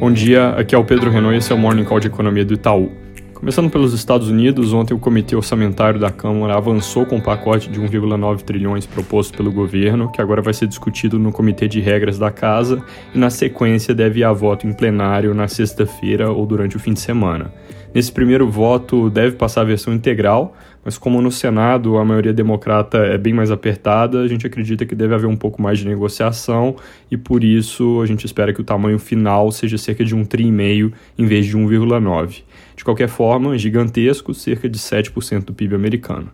Bom dia, aqui é o Pedro Renault e esse é o Morning Call de Economia do Itaú. Começando pelos Estados Unidos, ontem o Comitê Orçamentário da Câmara avançou com o um pacote de 1,9 trilhões proposto pelo governo, que agora vai ser discutido no Comitê de Regras da Casa e, na sequência, deve ir a voto em plenário na sexta-feira ou durante o fim de semana. Nesse primeiro voto, deve passar a versão integral, mas como no Senado a maioria democrata é bem mais apertada, a gente acredita que deve haver um pouco mais de negociação e por isso a gente espera que o tamanho final seja cerca de um tri e meio em vez de 1,9. De qualquer forma, gigantesco, cerca de 7% do PIB americano.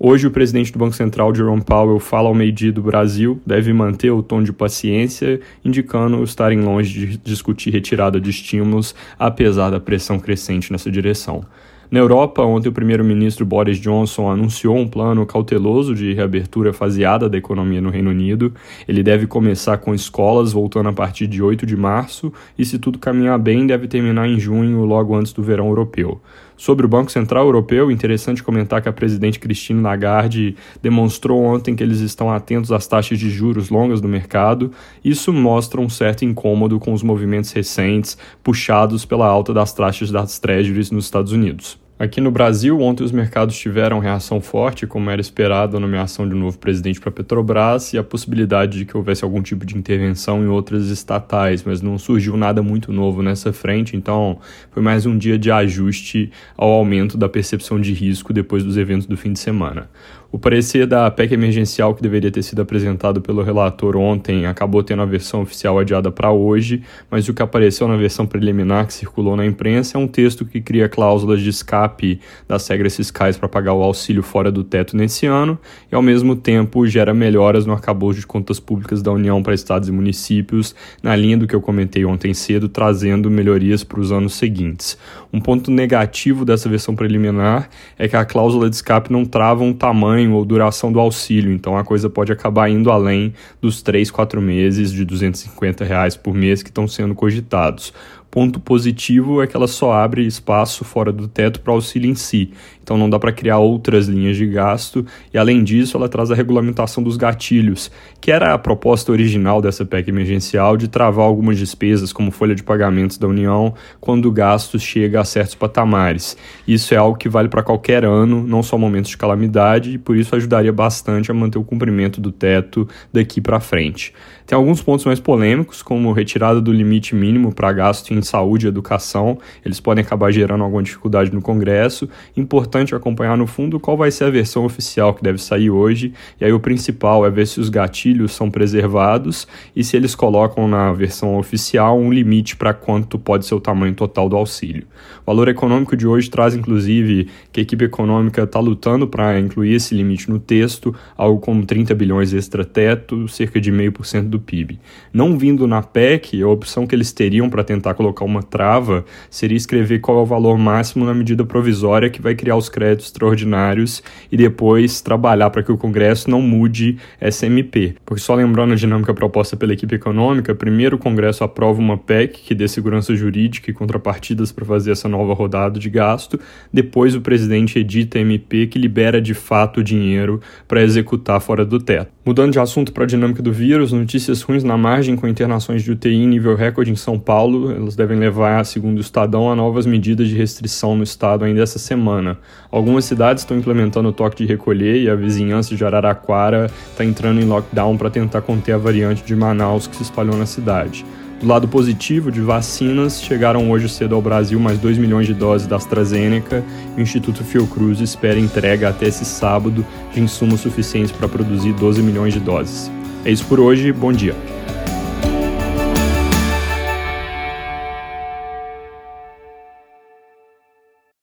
Hoje, o presidente do Banco Central, Jerome Powell, fala ao meio-dia do Brasil, deve manter o tom de paciência, indicando estarem longe de discutir retirada de estímulos, apesar da pressão crescente nessa direção. Na Europa, ontem o primeiro-ministro Boris Johnson anunciou um plano cauteloso de reabertura faseada da economia no Reino Unido. Ele deve começar com escolas voltando a partir de 8 de março e, se tudo caminhar bem, deve terminar em junho, logo antes do verão europeu. Sobre o Banco Central Europeu, interessante comentar que a presidente Christine Lagarde demonstrou ontem que eles estão atentos às taxas de juros longas do mercado. Isso mostra um certo incômodo com os movimentos recentes puxados pela alta das taxas das treasuries nos Estados Unidos. Aqui no Brasil, ontem os mercados tiveram reação forte, como era esperado, a nomeação de um novo presidente para a Petrobras e a possibilidade de que houvesse algum tipo de intervenção em outras estatais, mas não surgiu nada muito novo nessa frente, então foi mais um dia de ajuste ao aumento da percepção de risco depois dos eventos do fim de semana. O parecer da PEC emergencial que deveria ter sido apresentado pelo relator ontem acabou tendo a versão oficial adiada para hoje, mas o que apareceu na versão preliminar que circulou na imprensa é um texto que cria cláusulas de escape das regras fiscais para pagar o auxílio fora do teto nesse ano e, ao mesmo tempo, gera melhoras no arcabouço de contas públicas da União para estados e municípios, na linha do que eu comentei ontem cedo, trazendo melhorias para os anos seguintes. Um ponto negativo dessa versão preliminar é que a cláusula de escape não trava um tamanho ou duração do auxílio, então a coisa pode acabar indo além dos 3, 4 meses de 250 reais por mês que estão sendo cogitados. Ponto positivo é que ela só abre espaço fora do teto para o auxílio em si, então não dá para criar outras linhas de gasto, e além disso, ela traz a regulamentação dos gatilhos, que era a proposta original dessa PEC emergencial de travar algumas despesas, como folha de pagamentos da União, quando o gasto chega a certos patamares. Isso é algo que vale para qualquer ano, não só momentos de calamidade, e por isso ajudaria bastante a manter o cumprimento do teto daqui para frente. Tem alguns pontos mais polêmicos, como retirada do limite mínimo para gasto em saúde e educação, eles podem acabar gerando alguma dificuldade no Congresso. Importante acompanhar no fundo qual vai ser a versão oficial que deve sair hoje, e aí o principal é ver se os gatilhos são preservados e se eles colocam na versão oficial um limite para quanto pode ser o tamanho total do auxílio. O valor econômico de hoje traz, inclusive, que a equipe econômica está lutando para incluir esse limite no texto, algo como 30 bilhões extra-teto, cerca de 0,5% do do PIB. Não vindo na PEC, a opção que eles teriam para tentar colocar uma trava seria escrever qual é o valor máximo na medida provisória que vai criar os créditos extraordinários e depois trabalhar para que o Congresso não mude essa MP. Porque só lembrando a dinâmica proposta pela equipe econômica, primeiro o Congresso aprova uma PEC que dê segurança jurídica e contrapartidas para fazer essa nova rodada de gasto, depois o presidente edita a MP que libera de fato o dinheiro para executar fora do teto. Mudando de assunto para a dinâmica do vírus, notícias notícias ruins na margem com internações de UTI em nível recorde em São Paulo. Elas devem levar, segundo o Estadão, a novas medidas de restrição no estado ainda essa semana. Algumas cidades estão implementando o toque de recolher e a vizinhança de Araraquara está entrando em lockdown para tentar conter a variante de Manaus que se espalhou na cidade. Do lado positivo de vacinas, chegaram hoje cedo ao Brasil mais 2 milhões de doses da AstraZeneca e o Instituto Fiocruz espera entrega até esse sábado de insumos suficientes para produzir 12 milhões de doses. É isso por hoje, bom dia.